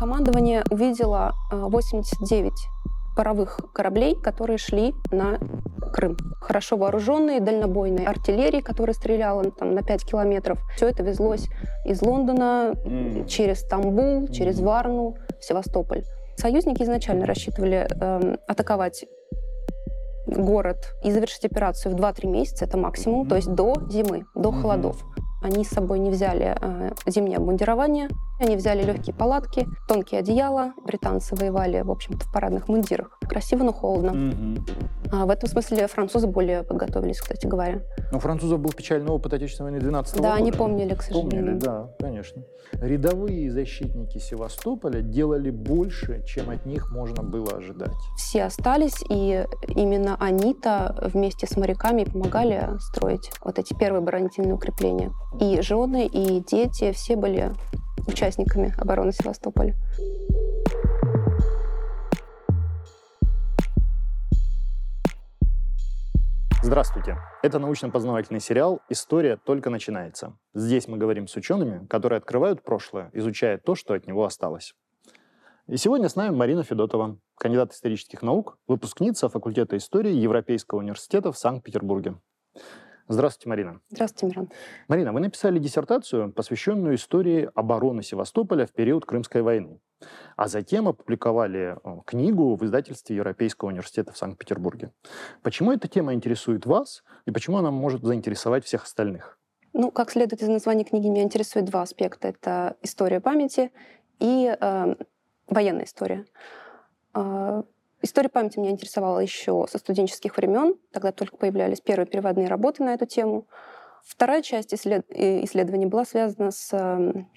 командование увидело 89 паровых кораблей, которые шли на Крым. Хорошо вооруженные, дальнобойной артиллерии, которая стреляла там, на 5 километров. Все это везлось из Лондона mm. через Стамбул, mm. через Варну, в Севастополь. Союзники изначально рассчитывали э, атаковать город и завершить операцию в 2-3 месяца, это максимум, mm-hmm. то есть до зимы, до mm-hmm. холодов. Они с собой не взяли э, зимнее обмундирование, они взяли легкие палатки, тонкие одеяла. Британцы воевали, в общем-то, в парадных мундирах. Красиво, но холодно. Mm-hmm. А в этом смысле французы более подготовились, кстати говоря. Но у французов был печальный опыт Отечественной войны 12 да, года. Да, они помнили, к сожалению. Помнили, да, конечно. Рядовые защитники Севастополя делали больше, чем от них можно было ожидать. Все остались, и именно они-то вместе с моряками помогали строить вот эти первые оборонительные укрепления. И жены, и дети, все были участниками обороны Севастополя. Здравствуйте! Это научно-познавательный сериал «История только начинается». Здесь мы говорим с учеными, которые открывают прошлое, изучая то, что от него осталось. И сегодня с нами Марина Федотова, кандидат исторических наук, выпускница факультета истории Европейского университета в Санкт-Петербурге. Здравствуйте, Марина. Здравствуйте, Мирон. Марина, вы написали диссертацию, посвященную истории обороны Севастополя в период Крымской войны, а затем опубликовали э, книгу в издательстве Европейского университета в Санкт-Петербурге. Почему эта тема интересует вас и почему она может заинтересовать всех остальных? Ну, как следует из названия книги, меня интересует два аспекта. Это история памяти и э, военная история. Э, История памяти меня интересовала еще со студенческих времен. Тогда только появлялись первые переводные работы на эту тему. Вторая часть исслед... исследования была связана с эм,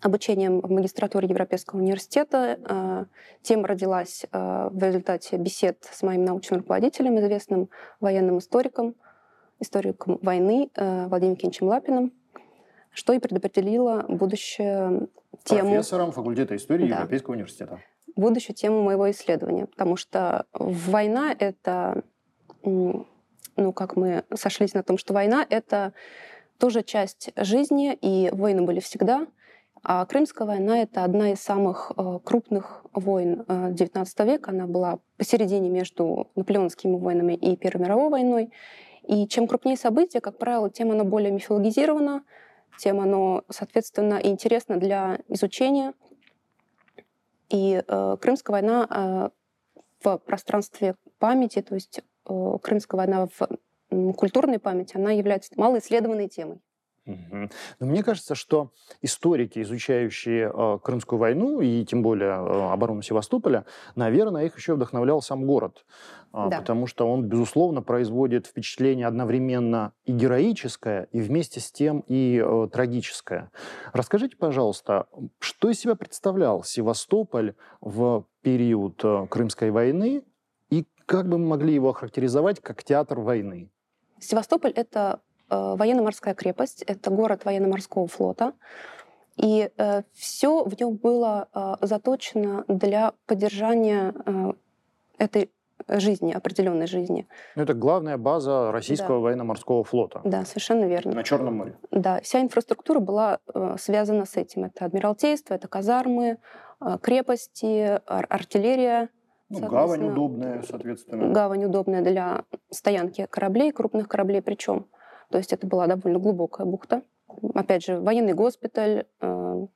обучением в магистратуре Европейского университета. Э, тема родилась э, в результате бесед с моим научным руководителем, известным военным историком, историком войны э, Владимиром Кенчем Лапиным, что и предопределило будущее тему... Профессором факультета истории да. Европейского университета будущую тему моего исследования, потому что война — это, ну, как мы сошлись на том, что война — это тоже часть жизни, и войны были всегда, а Крымская война — это одна из самых э, крупных войн XIX э, века. Она была посередине между наполеонскими войнами и Первой мировой войной. И чем крупнее события, как правило, тем оно более мифологизировано, тем оно, соответственно, интересно для изучения, и э, Крымская война э, в пространстве памяти, то есть э, Крымская война в культурной памяти, она является малоисследованной темой. Угу. Но мне кажется, что историки, изучающие э, Крымскую войну и тем более э, оборону Севастополя, наверное, их еще вдохновлял сам город. Э, да. Потому что он, безусловно, производит впечатление одновременно и героическое, и вместе с тем и э, трагическое. Расскажите, пожалуйста, что из себя представлял Севастополь в период э, Крымской войны и как бы мы могли его охарактеризовать как театр войны? Севастополь — это военно-морская крепость, это город военно-морского флота. И э, все в нем было э, заточено для поддержания э, этой жизни, определенной жизни. Ну, это главная база российского да. военно-морского флота. Да, совершенно верно. На Черном море. Да, вся инфраструктура была э, связана с этим. Это адмиралтейство, это казармы, э, крепости, ар- артиллерия. Ну, гавань удобная, соответственно. Гавань удобная для стоянки кораблей, крупных кораблей причем. То есть это была довольно глубокая бухта. Опять же, военный госпиталь, э,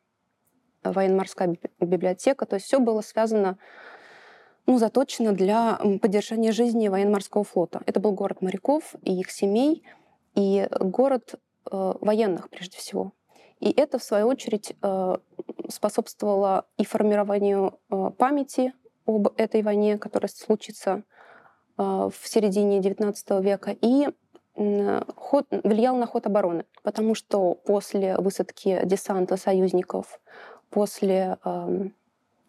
военно-морская библиотека. То есть все было связано, ну, заточено для поддержания жизни военно-морского флота. Это был город моряков и их семей, и город э, военных прежде всего. И это, в свою очередь, э, способствовало и формированию памяти об этой войне, которая случится в середине XIX века, и ход, влиял на ход обороны, потому что после высадки десанта союзников, после э,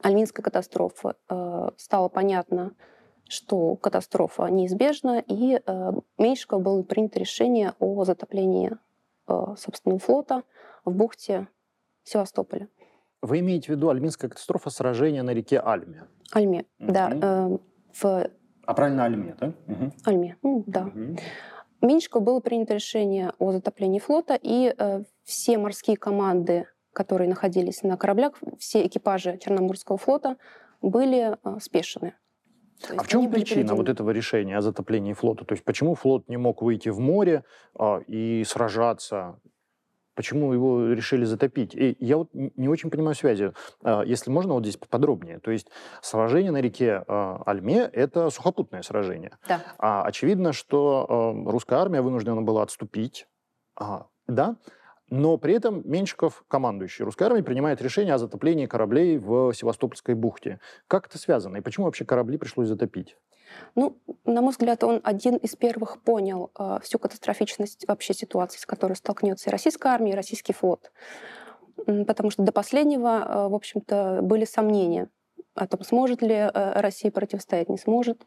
Альминской катастрофы э, стало понятно, что катастрофа неизбежна, и э, Меньшиков было принято решение о затоплении э, собственного флота в бухте Севастополя. Вы имеете в виду Альминская катастрофа, сражение на реке Альме? Альме, угу. да. Э, в... А правильно Альме, да? Угу. Альме, ну, да. Угу. Меньшиков было принято решение о затоплении флота, и э, все морские команды, которые находились на кораблях, все экипажи Черноморского флота были э, спешены. А в чем причина вот этого решения о затоплении флота? То есть почему флот не мог выйти в море а, и сражаться Почему его решили затопить? И я вот не очень понимаю связи. А, если можно, вот здесь поподробнее. То есть сражение на реке а, Альме – это сухопутное сражение. Да. А очевидно, что русская армия вынуждена была отступить. Да, но при этом Меньшиков, командующий русской армией, принимает решение о затоплении кораблей в Севастопольской бухте. Как это связано? И почему вообще корабли пришлось затопить? Ну, на мой взгляд, он один из первых понял э, всю катастрофичность вообще ситуации, с которой столкнется и российская армия, и российский флот. Потому что до последнего, э, в общем-то, были сомнения о том, сможет ли э, Россия противостоять, не сможет.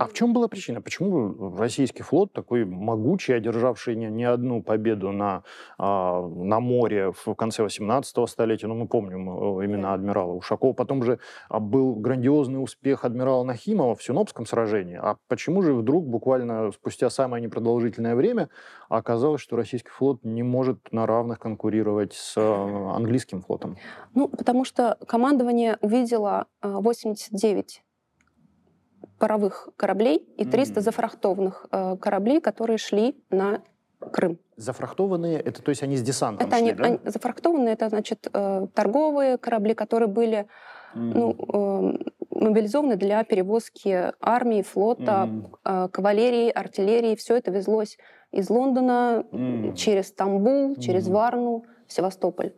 А в чем была причина? Почему российский флот, такой могучий, одержавший не, не одну победу на, а, на море в конце 18 столетия, ну, мы помним э, именно адмирала Ушакова, потом же а, был грандиозный успех адмирала Нахимова в Синопском сражении. А почему же вдруг, буквально спустя самое непродолжительное время, оказалось, что российский флот не может на равных конкурировать с э, английским флотом? Ну, потому что командование увидело 89 паровых кораблей и 300 mm. зафрахтованных э, кораблей, которые шли на Крым. Зафрахтованные, это то есть они с десантом это шли, они, да? они, зафрахтованные, это значит э, торговые корабли, которые были mm. ну, э, мобилизованы для перевозки армии, флота, mm. э, кавалерии, артиллерии. Все это везлось из Лондона mm. через Стамбул, через mm. Варну, Севастополь.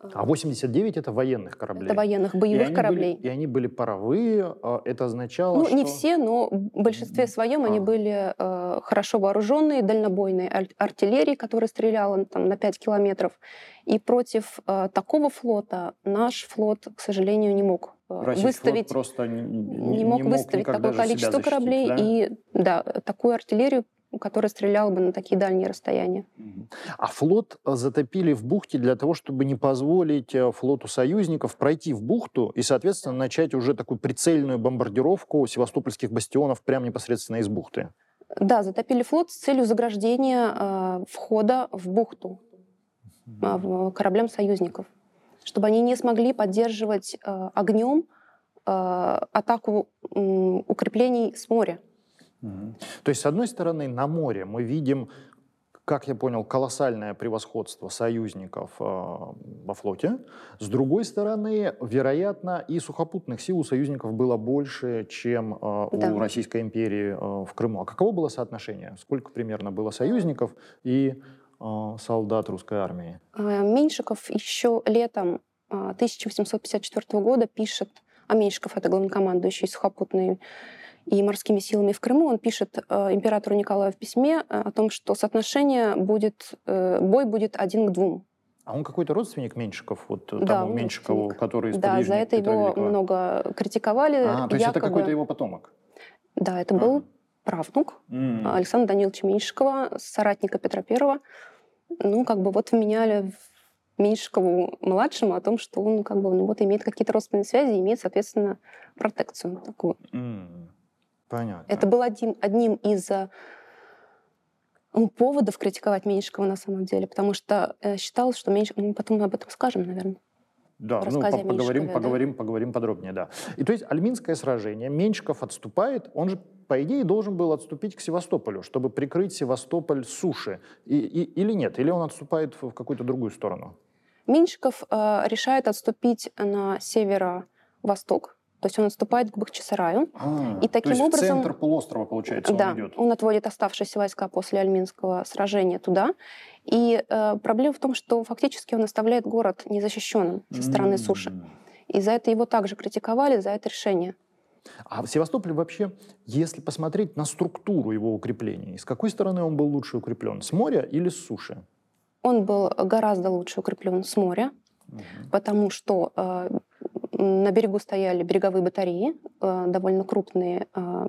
А 89 это военных кораблей. Это военных боевых и кораблей. Были, и они были паровые. А это означало, ну, что... не все, но в большинстве своем а. они были э, хорошо вооруженные, дальнобойной ар- артиллерией, которая стреляла там, на 5 километров. И против э, такого флота наш флот, к сожалению, не мог э, Российский выставить, просто не, не, не мог, выставить такое количество кораблей да? и да, такую артиллерию который стрелял бы на такие дальние расстояния. А флот э, затопили в бухте для того, чтобы не позволить э, флоту союзников пройти в бухту и, соответственно, начать уже такую прицельную бомбардировку севастопольских бастионов прямо непосредственно из бухты. Да, затопили флот с целью заграждения э, входа в бухту э, кораблям союзников, чтобы они не смогли поддерживать э, огнем э, атаку э, укреплений с моря. То есть, с одной стороны, на море мы видим, как я понял, колоссальное превосходство союзников э, во флоте. С другой стороны, вероятно, и сухопутных сил у союзников было больше, чем э, да. у Российской империи э, в Крыму. А каково было соотношение? Сколько примерно было союзников и э, солдат русской армии? Э, Меньшиков еще летом 1854 э, года пишет, а Меньшиков это главнокомандующий сухопутной и морскими силами в Крыму, он пишет э, императору Николаю в письме э, о том, что соотношение будет, э, бой будет один к двум. А он какой-то родственник Меньшиков, вот да, тому Меньшикову, который из Да, за это Петра его Великого. много критиковали. А, то есть якобы... это какой-то его потомок? Да, это был правнук mm. Александра Даниловича Меньшикова, соратника Петра Первого. Ну, как бы вот вменяли Меньшикову младшему о том, что он как бы ну, вот имеет какие-то родственные связи, имеет, соответственно, протекцию такую. Mm. Понятно. Это был один, одним из э, ну, поводов критиковать Меньшикова на самом деле, потому что э, считалось, что Меньшиков... Мы потом об этом скажем, наверное. Да, ну, поговорим, поговорим, да? поговорим подробнее, да. И то есть Альминское сражение, Меньшиков отступает, он же, по идее, должен был отступить к Севастополю, чтобы прикрыть Севастополь суши. И, и, или нет? Или он отступает в какую-то другую сторону? Меньшиков э, решает отступить на северо-восток, то есть он отступает к Бахчисараю. А, и таким то есть образом... в центр полуострова, получается, да, он идет. он отводит оставшиеся войска после Альминского сражения туда. И э, проблема в том, что фактически он оставляет город незащищенным со стороны mm. суши. И за это его также критиковали, за это решение. А в Севастополе вообще, если посмотреть на структуру его укреплений, с какой стороны он был лучше укреплен? С моря или с суши? Он был гораздо лучше укреплен с моря, угу. потому что э, на берегу стояли береговые батареи, э, довольно крупные э,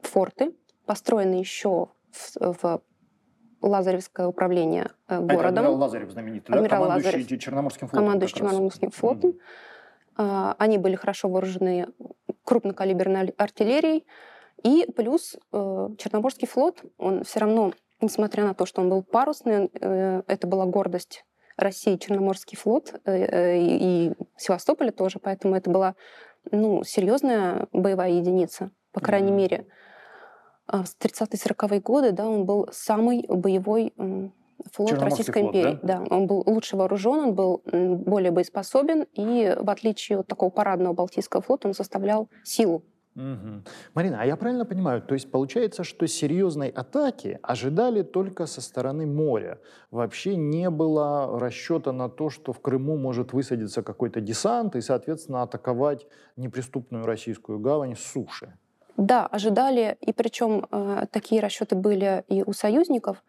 форты, построенные еще в, в Лазаревское управление э, городом. А это адмирал Лазарев знаменитый, адмирал да? командующий Лазарев, Черноморским флотом. Командующий Черноморским флотом. Mm. Они были хорошо вооружены крупнокалиберной артиллерией. И плюс Черноморский флот, он все равно, несмотря на то, что он был парусный, это была гордость России Черноморский флот и Севастополя тоже, поэтому это была ну, серьезная боевая единица, по крайней mm-hmm. мере. А в 30-40-е годы да, он был самый боевой флот Российской флот, империи. Да? да, он был лучше вооружен, он был более боеспособен, и в отличие от такого парадного Балтийского флота, он составлял силу. Угу. Марина, а я правильно понимаю, то есть получается, что серьезной атаки ожидали только со стороны моря. Вообще не было расчета на то, что в Крыму может высадиться какой-то десант и, соответственно, атаковать неприступную российскую гавань с суши. Да, ожидали, и причем э, такие расчеты были и у союзников,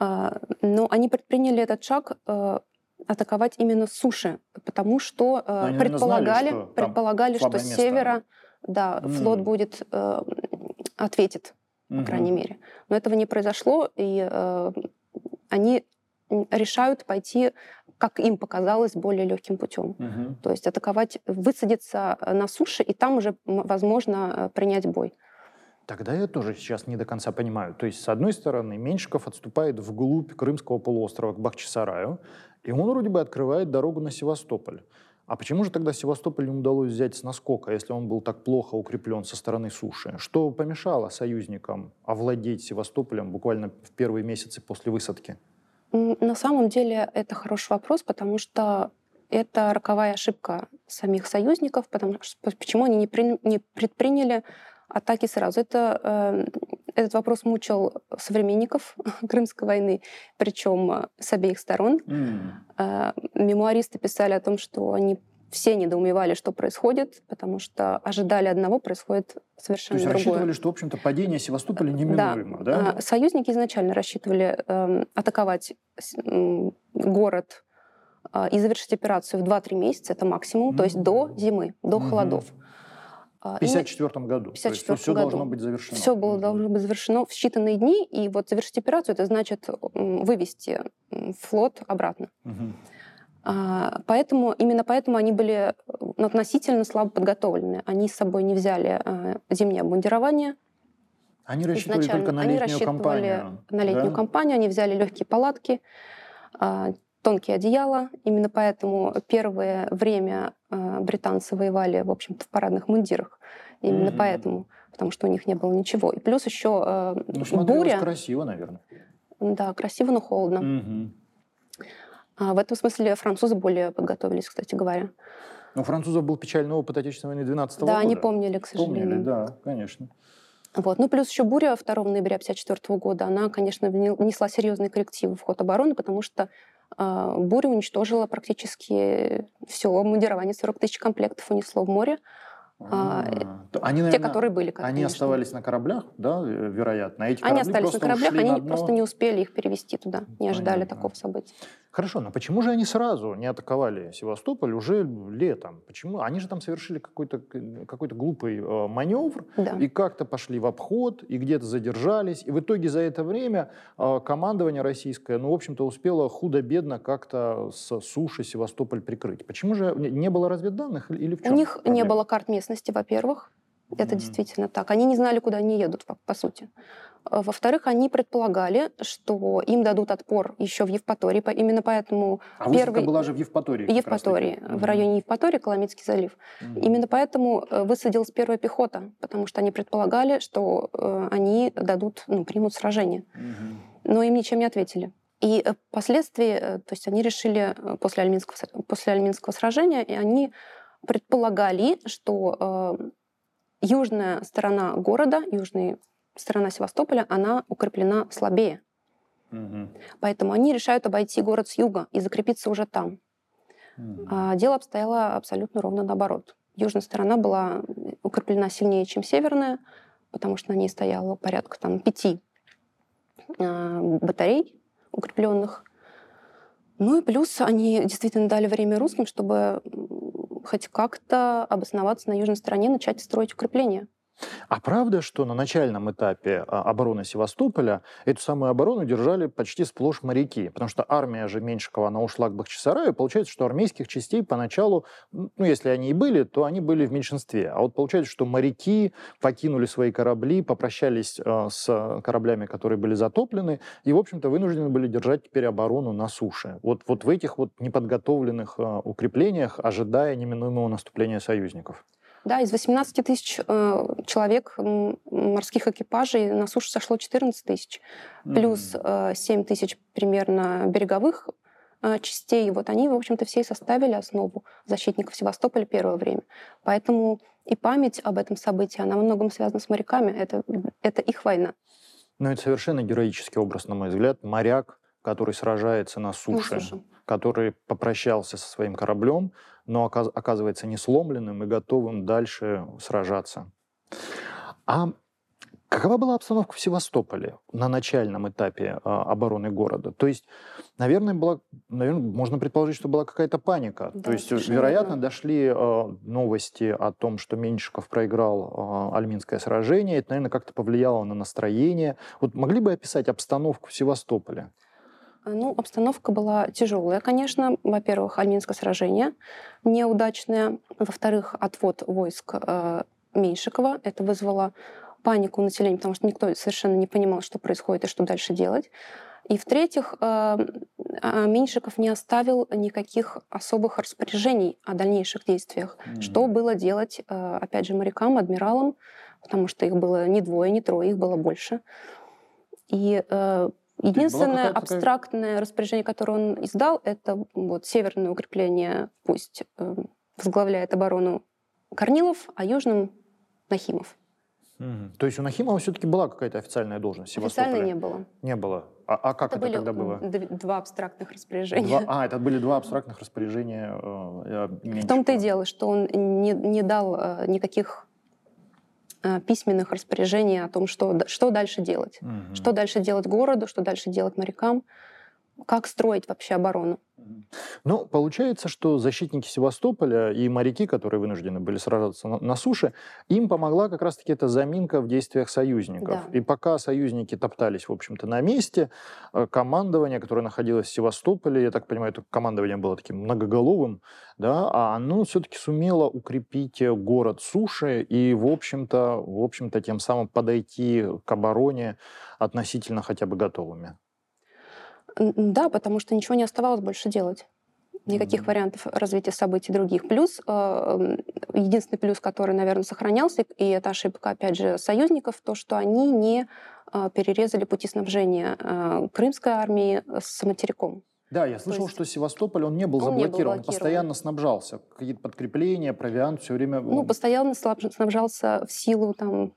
э, но они предприняли этот шаг э, атаковать именно с суши, потому что э, предполагали, знали, что, предполагали, что с севера да, mm. флот будет э, ответит, mm-hmm. по крайней мере. Но этого не произошло, и э, они решают пойти как им показалось, более легким путем. Угу. То есть атаковать, высадиться на суше, и там уже возможно принять бой. Тогда я тоже сейчас не до конца понимаю. То есть, с одной стороны, Меньшиков отступает вглубь Крымского полуострова к Бахчисараю, и он вроде бы открывает дорогу на Севастополь. А почему же тогда Севастополь не удалось взять с наскока, если он был так плохо укреплен со стороны суши? Что помешало союзникам овладеть Севастополем буквально в первые месяцы после высадки? На самом деле это хороший вопрос, потому что это роковая ошибка самих союзников, потому что почему они не, при, не предприняли атаки сразу. Это, э, этот вопрос мучил современников Крымской войны, причем э, с обеих сторон. Mm. Э, мемуаристы писали о том, что они все недоумевали, что происходит, потому что ожидали одного, происходит совершенно другое. То есть другое. рассчитывали, что, в общем-то, падение Севастополя неминуемо, да? да? А, союзники изначально рассчитывали э, атаковать э, город э, и завершить операцию в 2-3 месяца, это максимум, mm-hmm. то есть до зимы, до mm-hmm. холодов. В 1954 году. 54 все году. должно быть завершено. Все было должно быть завершено в считанные дни, и вот завершить операцию, это значит вывести флот обратно. А, поэтому, именно поэтому они были относительно слабо подготовлены. Они с собой не взяли а, зимнее обмундирование. Они рассчитывали только на летнюю они кампанию. на летнюю да? кампанию, они взяли легкие палатки, а, тонкие одеяла. Именно поэтому первое время британцы воевали, в общем-то, в парадных мундирах. Именно mm-hmm. поэтому, потому что у них не было ничего. И плюс еще ну, буря. красиво, наверное. Да, красиво, но холодно. Mm-hmm. А в этом смысле французы более подготовились, кстати говоря. Но у французов был печальный опыт Отечественной войны 12 да, года. Да, они помнили, к сожалению. Помнили, да, конечно. Вот. Ну, плюс еще буря 2 ноября 1954 года, она, конечно, внесла серьезные коррективы в ход обороны, потому что э, буря уничтожила практически все обмундирование, 40 тысяч комплектов унесло в море. А, они, наверное, те, которые были. Как, они конечно. оставались на кораблях, да, вероятно. А эти они остались на кораблях, они на одно... просто не успели их перевести туда, не ожидали Понятно. такого события. Хорошо, но почему же они сразу не атаковали Севастополь уже летом? Почему? Они же там совершили какой-то какой глупый э, маневр да. и как-то пошли в обход, и где-то задержались. И в итоге за это время э, командование российское, ну, в общем-то, успело худо-бедно как-то с суши Севастополь прикрыть. Почему же не было разведданных или в чем? У них не было карт местности, во-первых. Это mm-hmm. действительно так. Они не знали, куда они едут, по, по сути. Э, во-вторых, они предполагали, что им дадут отпор еще в Евпатории. Именно поэтому а первый... была же в Евпатории. Евпатории, в районе Евпатории, Коломенский залив. Угу. Именно поэтому э, высадилась первая пехота, потому что они предполагали, что э, они дадут, ну, примут сражение. Угу. Но им ничем не ответили. И впоследствии, то есть они решили после Альминского, после Альминского сражения, и они предполагали, что э, южная сторона города, южный сторона Севастополя, она укреплена слабее. Угу. Поэтому они решают обойти город с юга и закрепиться уже там. Угу. А дело обстояло абсолютно ровно наоборот. Южная сторона была укреплена сильнее, чем северная, потому что на ней стояло порядка там, пяти э, батарей укрепленных. Ну и плюс они действительно дали время русским, чтобы хоть как-то обосноваться на южной стороне, начать строить укрепления. А правда, что на начальном этапе а, обороны Севастополя эту самую оборону держали почти сплошь моряки? Потому что армия же Меньшикова, она ушла к Бахчисараю, получается, что армейских частей поначалу, ну, если они и были, то они были в меньшинстве. А вот получается, что моряки покинули свои корабли, попрощались э, с кораблями, которые были затоплены, и, в общем-то, вынуждены были держать теперь оборону на суше. Вот, вот в этих вот неподготовленных э, укреплениях, ожидая неминуемого наступления союзников. Да, из 18 тысяч э, человек морских экипажей на суше сошло 14 тысяч, плюс э, 7 тысяч примерно береговых э, частей. Вот они, в общем-то, все и составили основу защитников Севастополя первое время. Поэтому и память об этом событии, она во многом связана с моряками. Это, это их война. Ну, это совершенно героический образ, на мой взгляд. Моряк, который сражается на суше, на суше. который попрощался со своим кораблем, но оказывается не сломленным и готовым дальше сражаться. А какова была обстановка в Севастополе на начальном этапе э, обороны города? То есть, наверное, была, наверное, можно предположить, что была какая-то паника. Да, То есть, вероятно, да. дошли э, новости о том, что Меньшиков проиграл э, Альминское сражение. Это, наверное, как-то повлияло на настроение. Вот могли бы описать обстановку в Севастополе? А, ну, обстановка была тяжелая, конечно. Во-первых, Альминское сражение неудачное. Во-вторых, отвод войск э, Меньшикова. Это вызвало панику населения, потому что никто совершенно не понимал, что происходит и что дальше делать. И в-третьих, э, Меньшиков не оставил никаких особых распоряжений о дальнейших действиях. Mm-hmm. Что было делать, э, опять же, морякам, адмиралам, потому что их было не двое, не трое, их было больше. И э, Единственное абстрактное распоряжение, которое он издал, это вот северное укрепление, пусть э, возглавляет оборону Корнилов, а южным Нахимов. Угу. То есть у Нахимова все-таки была какая-то официальная должность? Официально не было. Не было. А, а как это, это были тогда было? Два абстрактных распоряжения. Два, а, это были два абстрактных распоряжения. Э, В том-то и дело, что он не, не дал э, никаких Э, письменных распоряжений о том, что, что дальше делать. Угу. Что дальше делать городу, что дальше делать морякам, как строить вообще оборону. Ну, получается, что защитники Севастополя и моряки, которые вынуждены были сражаться на, на суше, им помогла как раз-таки эта заминка в действиях союзников. Да. И пока союзники топтались, в общем-то, на месте, э, командование, которое находилось в Севастополе, я так понимаю, это командование было таким многоголовым, да, а оно все-таки сумело укрепить город суши и, в общем-то, в общем-то, тем самым подойти к обороне относительно хотя бы готовыми. Да, потому что ничего не оставалось больше делать. Никаких mm-hmm. вариантов развития событий других. Плюс, э, единственный плюс, который, наверное, сохранялся, и это ошибка, опять же, союзников, то, что они не э, перерезали пути снабжения э, крымской армии с материком. Да, я слышал, есть... что Севастополь, он не был он заблокирован, не был он постоянно снабжался. Какие-то подкрепления, провиант все время... Ну, постоянно снабжался в силу там,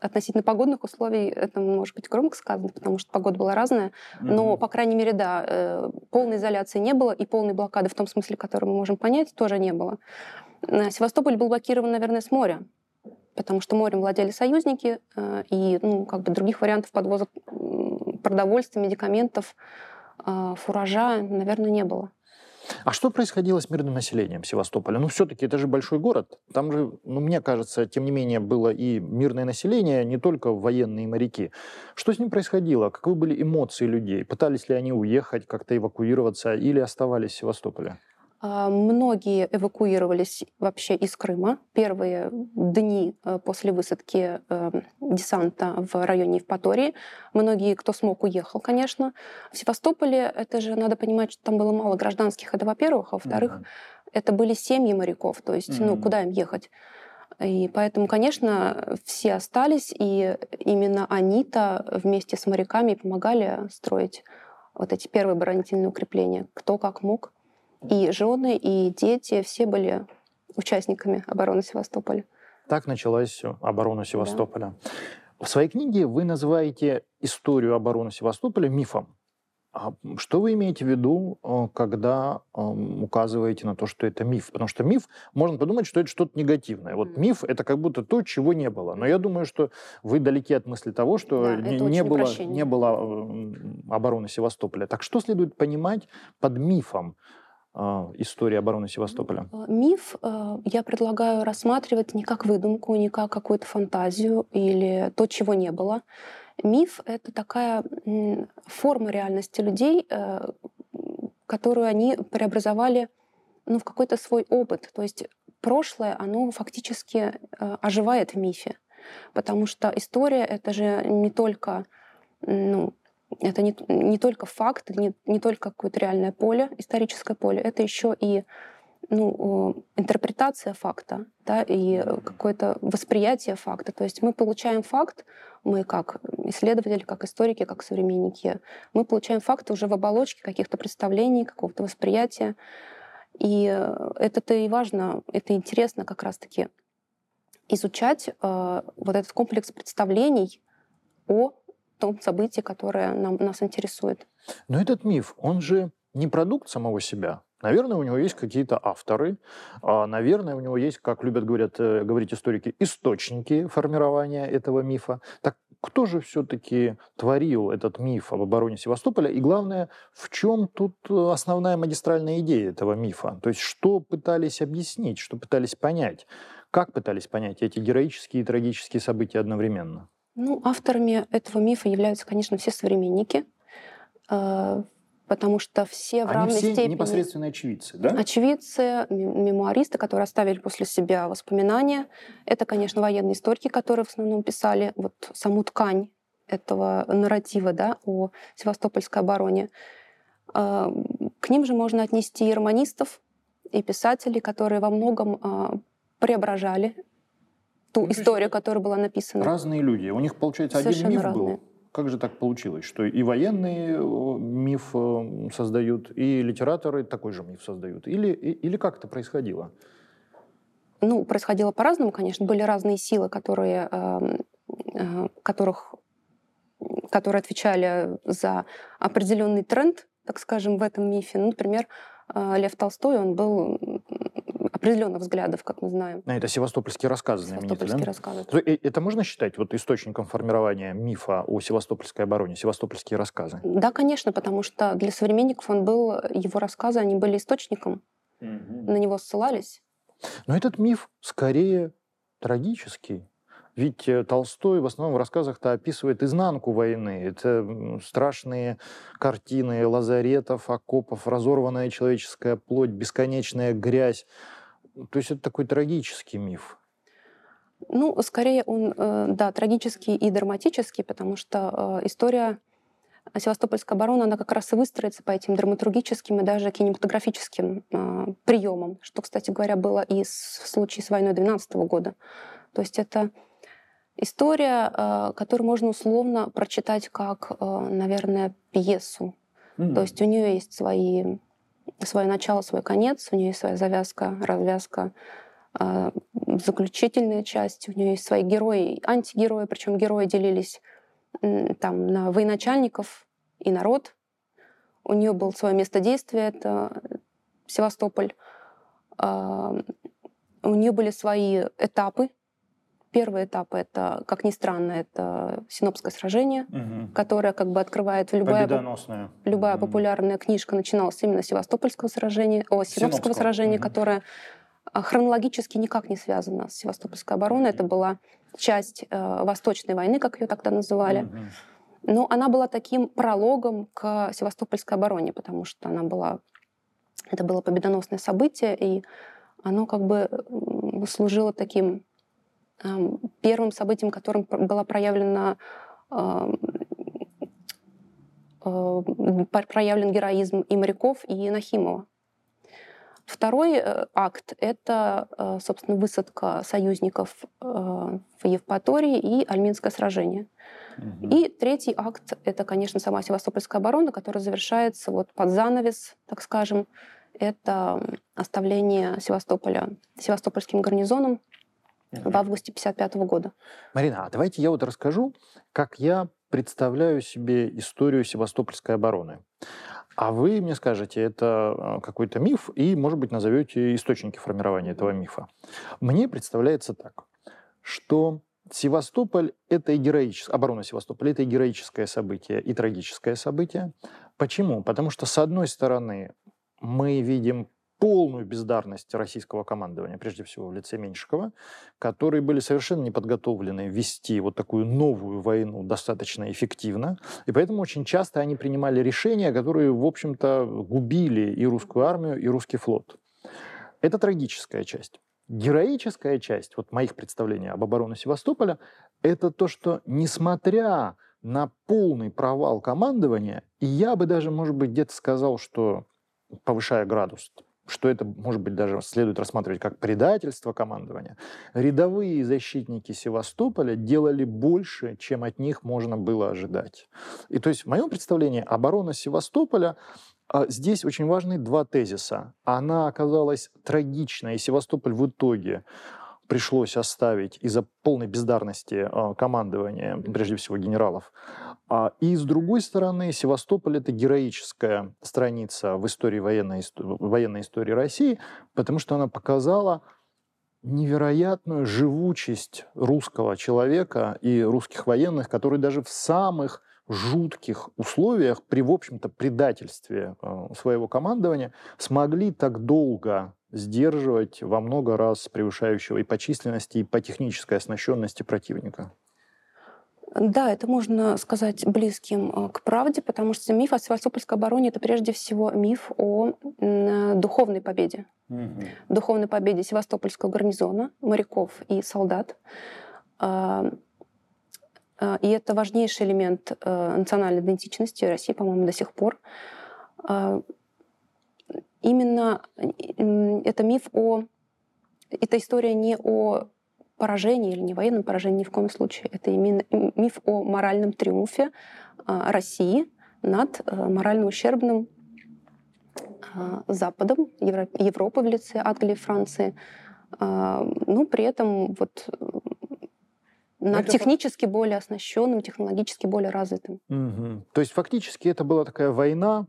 относительно погодных условий это может быть громко сказано, потому что погода была разная, mm-hmm. но, по крайней мере, да, э, полной изоляции не было, и полной блокады в том смысле, который мы можем понять, тоже не было. Э, Севастополь был блокирован, наверное, с моря, потому что морем владели союзники, э, и ну, как бы других вариантов подвоза продовольствия, медикаментов, фуража, наверное, не было. А что происходило с мирным населением Севастополя? Ну, все-таки это же большой город. Там же, ну, мне кажется, тем не менее, было и мирное население, не только военные моряки. Что с ним происходило? Каковы были эмоции людей? Пытались ли они уехать, как-то эвакуироваться или оставались в Севастополе? А, многие эвакуировались вообще из Крыма. Первые дни э, после высадки э, десанта в районе Евпатории. Многие, кто смог, уехал, конечно. В Севастополе, это же надо понимать, что там было мало гражданских, это во-первых. А во-вторых, mm-hmm. это были семьи моряков. То есть, mm-hmm. ну, куда им ехать? И поэтому, конечно, все остались, и именно они-то вместе с моряками помогали строить вот эти первые оборонительные укрепления. Кто как мог. И жены, и дети, все были участниками обороны Севастополя. Так началась оборона Севастополя. Да. В своей книге вы называете историю обороны Севастополя мифом. А что вы имеете в виду, э, когда указываете на то, что это миф? Потому что миф, можно подумать, что это что-то негативное. Вот миф — это как будто то, чего не было. Но я думаю, что вы далеки от мысли того, что да, не, не, было, не было обороны Севастополя. Так что следует понимать под мифом? Э, истории обороны Севастополя? Э, миф э, я предлагаю рассматривать не как выдумку, не как какую-то фантазию или то, чего не было. Миф — это такая форма реальности людей, которую они преобразовали ну, в какой-то свой опыт. То есть прошлое, оно фактически оживает в мифе. Потому что история — это же не только ну, это не, не только факт, не, не только какое-то реальное поле, историческое поле, это еще и ну, интерпретация факта, да, и какое-то восприятие факта. То есть мы получаем факт, мы как исследователи, как историки, как современники, мы получаем факты уже в оболочке каких-то представлений, какого-то восприятия. И это-то и важно, это интересно как раз-таки изучать э, вот этот комплекс представлений о том событии, которое нам, нас интересует. Но этот миф, он же не продукт самого себя. Наверное, у него есть какие-то авторы, а, наверное, у него есть, как любят говорят, э, говорить историки, источники формирования этого мифа. Так кто же все-таки творил этот миф об обороне Севастополя? И главное, в чем тут э, основная магистральная идея этого мифа? То есть что пытались объяснить, что пытались понять? Как пытались понять эти героические и трагические события одновременно? Ну, авторами этого мифа являются, конечно, все современники, э, потому что все в Они равной все степени... непосредственные очевидцы, да? Очевидцы, мемуаристы, которые оставили после себя воспоминания. Это, конечно, военные историки, которые в основном писали вот саму ткань этого нарратива да, о Севастопольской обороне. Э, к ним же можно отнести и романистов, и писателей, которые во многом э, преображали ту ну, историю, которая была написана. Разные люди. У них, получается, Совершенно один миф разные. был. Как же так получилось, что и военные миф э, создают, и литераторы такой же миф создают? Или, или как это происходило? Ну, происходило по-разному, конечно. Были разные силы, которые, э, э, которых, которые отвечали за определенный тренд, так скажем, в этом мифе. Ну, например, Лев Толстой, он был определенных взглядов, как мы знаем. А это севастопольские рассказы Севастопольские да? рассказы. Это можно считать вот источником формирования мифа о севастопольской обороне, севастопольские рассказы? Да, конечно, потому что для современников он был, его рассказы, они были источником, угу. на него ссылались. Но этот миф скорее трагический. Ведь э, Толстой в основном в рассказах-то описывает изнанку войны. Это страшные картины лазаретов, окопов, разорванная человеческая плоть, бесконечная грязь. То есть это такой трагический миф. Ну, скорее он, э, да, трагический и драматический, потому что э, история Севастопольской обороны, она как раз и выстроится по этим драматургическим и даже кинематографическим э, приемам, что, кстати говоря, было и в случае с войной 12 года. То есть это история, которую можно условно прочитать как, наверное, пьесу. Mm-hmm. То есть у нее есть свои свое начало, свой конец, у нее есть своя завязка, развязка, э, заключительная часть, у нее есть свои герои, антигерои, причем герои делились там на военачальников и народ. У нее было свое место действия, это Севастополь. Э, у нее были свои этапы, Первый этап это, как ни странно, это Синопское сражение, угу. которое как бы открывает любая, любая угу. популярная книжка начиналась именно с Севастопольского сражения, о Синопского, Синопского. сражения, угу. которое а, хронологически никак не связано с Севастопольской обороной. Это была часть э, Восточной войны, как ее тогда называли. Угу. Но она была таким прологом к Севастопольской обороне, потому что она была, это было победоносное событие, и оно как бы служило таким первым событием, которым была проявлена э, проявлен героизм и моряков, и Нахимова. Второй э, акт — это, э, собственно, высадка союзников в Евпатории и Альминское сражение. Угу. И третий акт — это, конечно, сама Севастопольская оборона, которая завершается вот под занавес, так скажем. Это оставление Севастополя Севастопольским гарнизоном в августе 1955 года. Марина, а давайте я вот расскажу, как я представляю себе историю Севастопольской обороны. А вы мне скажете, это а, какой-то миф, и, может быть, назовете источники формирования этого мифа. Мне представляется так, что Севастополь — это и героическое, оборона Севастополя — это и героическое событие, и трагическое событие. Почему? Потому что, с одной стороны, мы видим полную бездарность российского командования, прежде всего в лице Меньшикова, которые были совершенно не подготовлены вести вот такую новую войну достаточно эффективно. И поэтому очень часто они принимали решения, которые, в общем-то, губили и русскую армию, и русский флот. Это трагическая часть. Героическая часть вот моих представлений об обороне Севастополя – это то, что несмотря на полный провал командования, и я бы даже, может быть, где-то сказал, что повышая градус, что это, может быть, даже следует рассматривать как предательство командования, рядовые защитники Севастополя делали больше, чем от них можно было ожидать. И то есть в моем представлении оборона Севастополя а, Здесь очень важны два тезиса. Она оказалась трагичной, и Севастополь в итоге пришлось оставить из-за полной бездарности а, командования, прежде всего генералов. А, и с другой стороны, Севастополь — это героическая страница в истории военной, военной истории России, потому что она показала невероятную живучесть русского человека и русских военных, которые даже в самых жутких условиях, при, в общем-то, предательстве а, своего командования, смогли так долго сдерживать во много раз превышающего и по численности, и по технической оснащенности противника. Да, это можно сказать близким э, к правде, потому что миф о Севастопольской обороне — это прежде всего миф о духовной победе. Угу. Духовной победе Севастопольского гарнизона, моряков и солдат. А, а, и это важнейший элемент э, национальной идентичности России, по-моему, до сих пор. А, именно это миф о... Это история не о поражении или не военном поражении ни в коем случае. Это именно миф о моральном триумфе а, России над э, морально ущербным а, Западом, Европы в лице Англии, Франции. А, ну, при этом вот над технически более оснащенным, технологически более развитым. Угу. То есть фактически это была такая война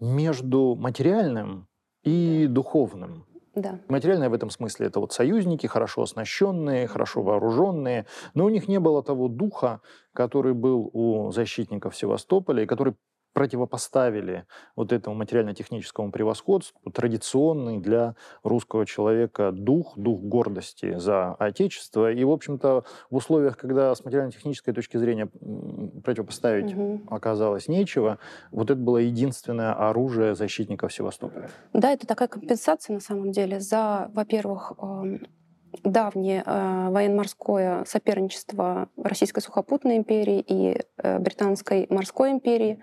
между материальным и духовным. Да. Материальное в этом смысле это вот союзники, хорошо оснащенные, хорошо вооруженные, но у них не было того духа, который был у защитников Севастополя, и который противопоставили вот этому материально-техническому превосходству традиционный для русского человека дух, дух гордости за Отечество. И, в общем-то, в условиях, когда с материально-технической точки зрения противопоставить угу. оказалось нечего, вот это было единственное оружие защитников Севастополя. Да, это такая компенсация на самом деле за, во-первых, эм, давнее э, военно-морское соперничество Российской сухопутной империи и э, Британской морской империи,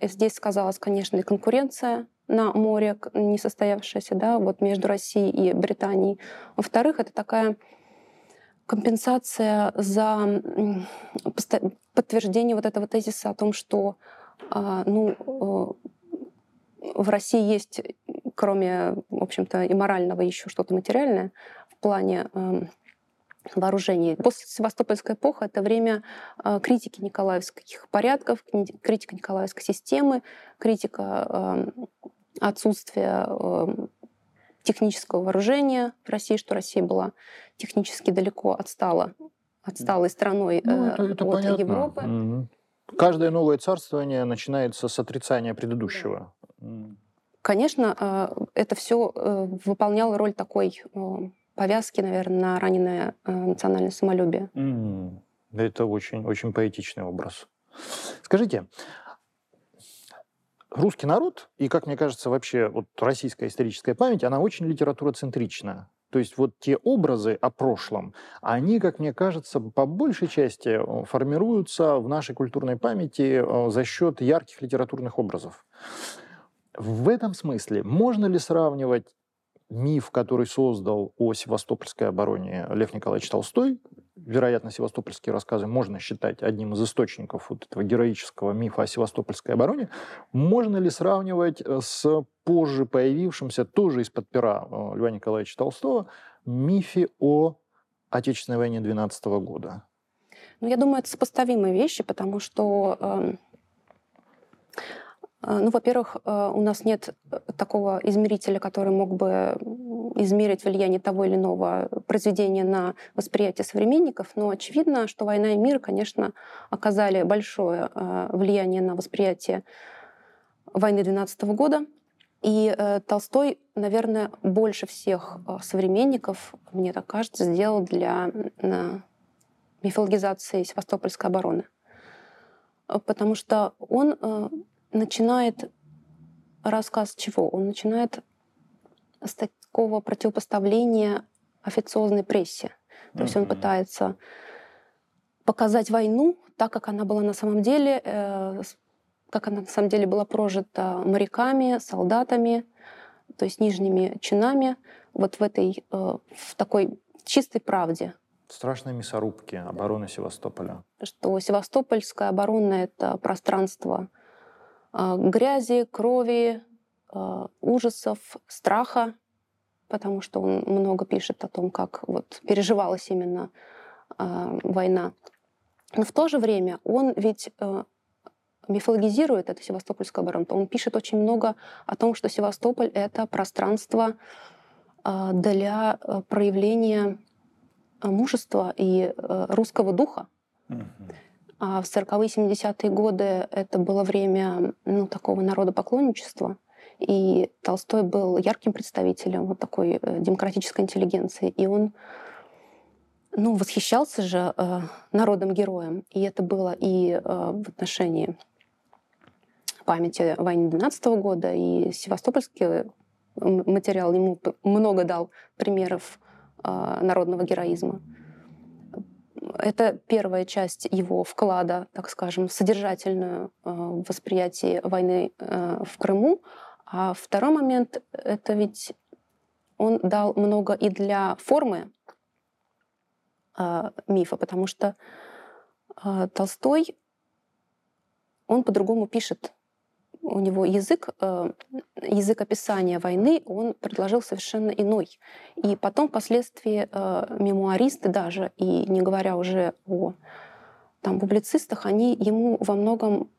Здесь сказалась, конечно, и конкуренция на море, не состоявшаяся да, вот между Россией и Британией. Во-вторых, это такая компенсация за подтверждение вот этого тезиса о том, что а, ну, э, в России есть, кроме, в общем-то, и морального, еще что-то материальное в плане эм, вооружений. После Севастопольской эпохи это время э, критики Николаевских порядков, критика Николаевской системы, критика э, отсутствия э, технического вооружения в России, что Россия была технически далеко отстала, отсталой страной ну, это, это от понятно. Европы. Угу. Каждое новое царствование начинается с отрицания предыдущего. Конечно, это все выполняло роль такой повязки, наверное, на раненое э, национальное самолюбие. Mm. Это очень, очень поэтичный образ. Скажите, русский народ, и, как мне кажется, вообще вот российская историческая память, она очень литературоцентрична. То есть вот те образы о прошлом, они, как мне кажется, по большей части э, формируются в нашей культурной памяти э, за счет ярких литературных образов. В этом смысле можно ли сравнивать миф, который создал о Севастопольской обороне Лев Николаевич Толстой, вероятно, севастопольские рассказы можно считать одним из источников вот этого героического мифа о Севастопольской обороне, можно ли сравнивать э, с позже появившимся, тоже из-под пера э, Льва Николаевича Толстого, мифе о Отечественной войне 12 года? Ну, я думаю, это сопоставимые вещи, потому что э, ну, во-первых, а, у нас нет э, такого измерителя, который мог бы измерить влияние того или иного произведения на восприятие современников, но очевидно, что «Война и мир», конечно, оказали большое влияние на восприятие войны 12 года. И э, Толстой, наверное, больше всех э, современников, мне так кажется, сделал для э, мифологизации Севастопольской обороны. Э, потому что он э, начинает рассказ чего? Он начинает с такого противопоставления официозной прессе. То есть он пытается показать войну так, как она была на самом деле, э, как она на самом деле была прожита моряками, солдатами, то есть нижними чинами, вот в этой, э, в такой чистой правде. Страшные мясорубки обороны Севастополя. Что Севастопольская оборона — это пространство грязи, крови, э, ужасов, страха, потому что он много пишет о том, как вот переживалась именно война. Но в то же время он ведь мифологизирует это Севастопольская оборона. Он пишет очень много о том, что Севастополь — это пространство а, для э, проявления э, мужества и э, русского духа. А в 40-е 70-е годы это было время ну, такого народопоклонничества. И Толстой был ярким представителем вот такой демократической интеллигенции. И он ну, восхищался же э, народом-героем. И это было и э, в отношении памяти о войне 12 года, и севастопольский материал ему много дал примеров э, народного героизма. Это первая часть его вклада, так скажем, в содержательную э, восприятие войны э, в Крыму. А второй момент — это ведь он дал много и для формы э, мифа, потому что э, Толстой, он по-другому пишет у него язык, э, язык описания войны, он предложил совершенно иной. И потом, впоследствии, э, мемуаристы даже, и не говоря уже о там, публицистах, они ему во многом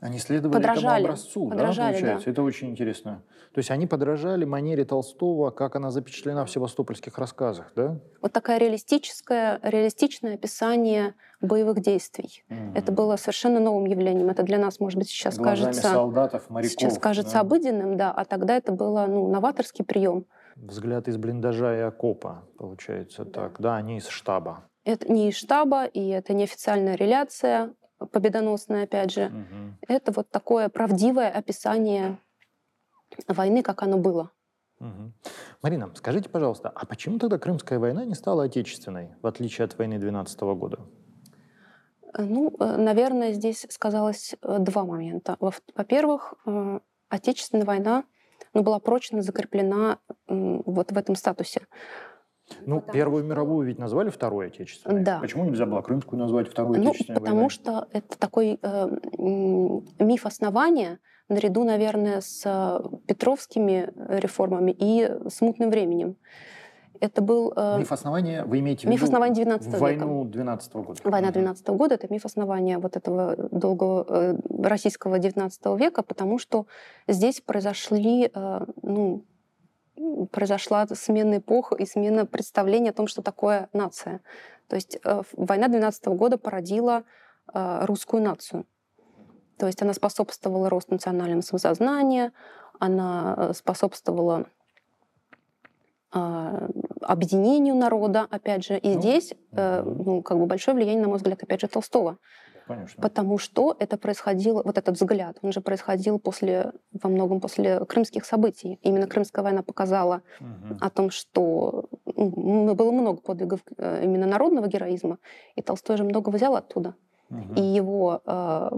они следовали подражали, этому образцу, подражали, да, получается? Да. Это очень интересно. То есть они подражали манере Толстого, как она запечатлена в севастопольских рассказах, да? Вот такое реалистическое, реалистичное описание боевых действий. Угу. Это было совершенно новым явлением. Это для нас, может быть, сейчас Глазами кажется... солдатов, моряков. Сейчас кажется да? обыденным, да, а тогда это было ну, новаторский прием. Взгляд из блиндажа и окопа, получается да. так. Да, не из штаба. Это не из штаба, и это неофициальная реляция победоносное, опять же. Угу. Это вот такое правдивое описание войны, как оно было. Угу. Марина, скажите, пожалуйста, а почему тогда Крымская война не стала отечественной, в отличие от войны 12 года? Э, ну, э, наверное, здесь сказалось э, два момента. Во-первых, Отечественная война ну, была прочно закреплена вот в этом статусе. Ну, потому Первую что... мировую ведь назвали Второй Отечественной. Да. Почему нельзя было Крымскую назвать Второй ну, Отечественной потому войной? что это такой э, миф основания, наряду, наверное, с э, петровскими реформами и смутным временем. Это был... Э, миф основания, вы имеете в виду? Миф основания 12 века. Войну 12 года. Война 12 -го года — это миф основания вот этого долгого э, российского 19 века, потому что здесь произошли, э, ну, произошла смена эпох и смена представления о том, что такое нация. То есть э, война 12 года породила э, русскую нацию. То есть она способствовала росту национального самосознания, она э, способствовала объединению народа, опять же. И ну, здесь ну, как бы большое влияние, на мой взгляд, опять же, Толстого. Конечно. Потому что это происходило, вот этот взгляд, он же происходил после, во многом после крымских событий. Именно Крымская война показала угу. о том, что ну, было много подвигов э, именно народного героизма, и Толстой же много взял оттуда. Угу. И его э,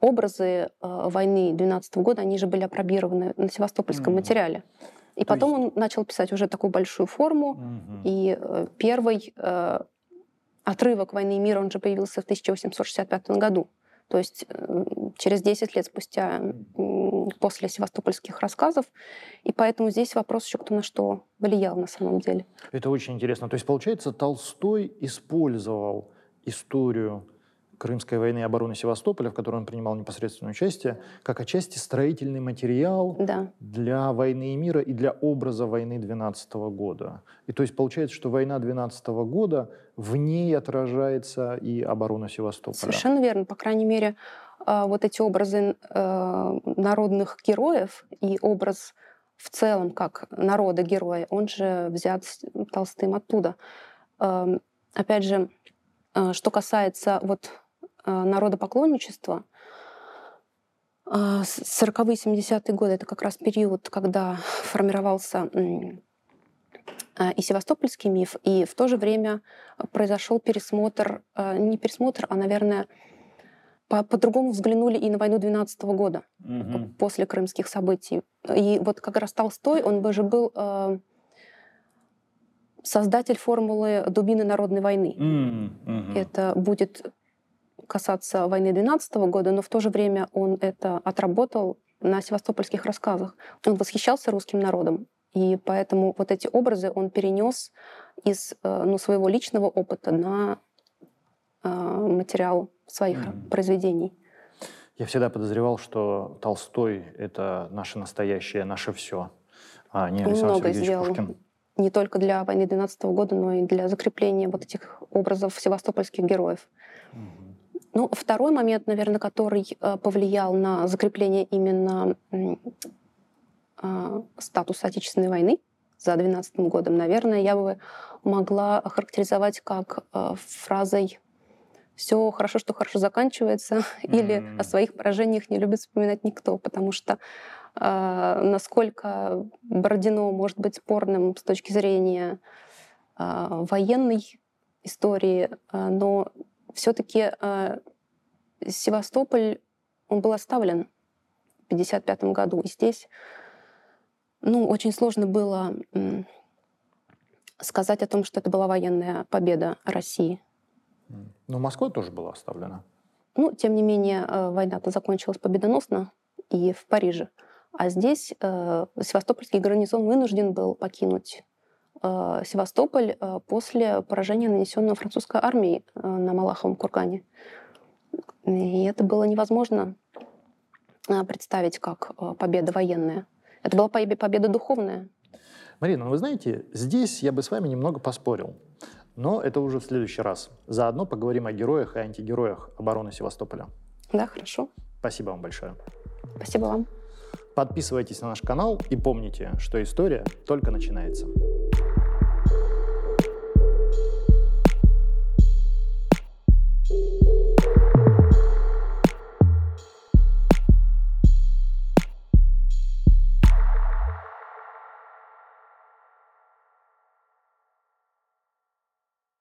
образы э, войны 12 года, они же были опробированы на севастопольском угу. материале. И То потом есть... он начал писать уже такую большую форму, угу. и э, первый э, отрывок «Войны и мира», он же появился в 1865 году. То есть э, через 10 лет спустя после севастопольских рассказов. И поэтому здесь вопрос еще, кто на что влиял на самом деле. Это очень интересно. То есть, получается, Толстой использовал историю Крымской войны и обороны Севастополя, в которой он принимал непосредственное участие, как отчасти строительный материал да. для войны и мира и для образа войны 12 года. И то есть получается, что война 12 года, в ней отражается и оборона Севастополя. Совершенно верно. По крайней мере, вот эти образы народных героев и образ в целом как народа героя, он же взят Толстым оттуда. Эм, опять же, что касается вот народопоклонничества, 40-е, 70-е годы — это как раз период, когда формировался а, и севастопольский миф, и в то же время произошел пересмотр, а, не пересмотр, а, наверное, по-другому взглянули и на войну 12 -го года угу. после крымских событий. И вот как раз Толстой, он бы же был э, создатель формулы дубины народной войны. Угу. Это будет касаться войны 12 -го года, но в то же время он это отработал на севастопольских рассказах. Он восхищался русским народом, и поэтому вот эти образы он перенес из э, ну, своего личного опыта на э, материал своих mm-hmm. произведений. Я всегда подозревал, что Толстой — это наше настоящее, наше все, а не Александр Много Сергеевич сделал. Пушкин. Не только для войны 12 года, но и для закрепления вот этих образов севастопольских героев. Mm-hmm. Ну, второй момент, наверное, который э, повлиял на закрепление именно э, статуса Отечественной войны за 12 годом, наверное, я бы могла охарактеризовать как э, фразой все хорошо, что хорошо заканчивается, mm-hmm. или о своих поражениях не любит вспоминать никто, потому что э, насколько Бородино может быть спорным с точки зрения э, военной истории, э, но все-таки э, Севастополь, он был оставлен в 1955 году. И здесь ну, очень сложно было э, сказать о том, что это была военная победа России. Но Москва тоже была оставлена. Ну, тем не менее, э, война-то закончилась победоносно и в Париже. А здесь э, Севастопольский гарнизон вынужден был покинуть Севастополь э, после поражения, нанесенного французской армией э, на Малаховом кургане. И это было невозможно представить как победа военная. Это была победа духовная. Марина, ну вы знаете, здесь я бы с вами немного поспорил. Но это уже в следующий раз. Заодно поговорим о героях и антигероях обороны Севастополя. Да, хорошо. Спасибо вам большое. Спасибо вам. Подписывайтесь на наш канал и помните, что история только начинается.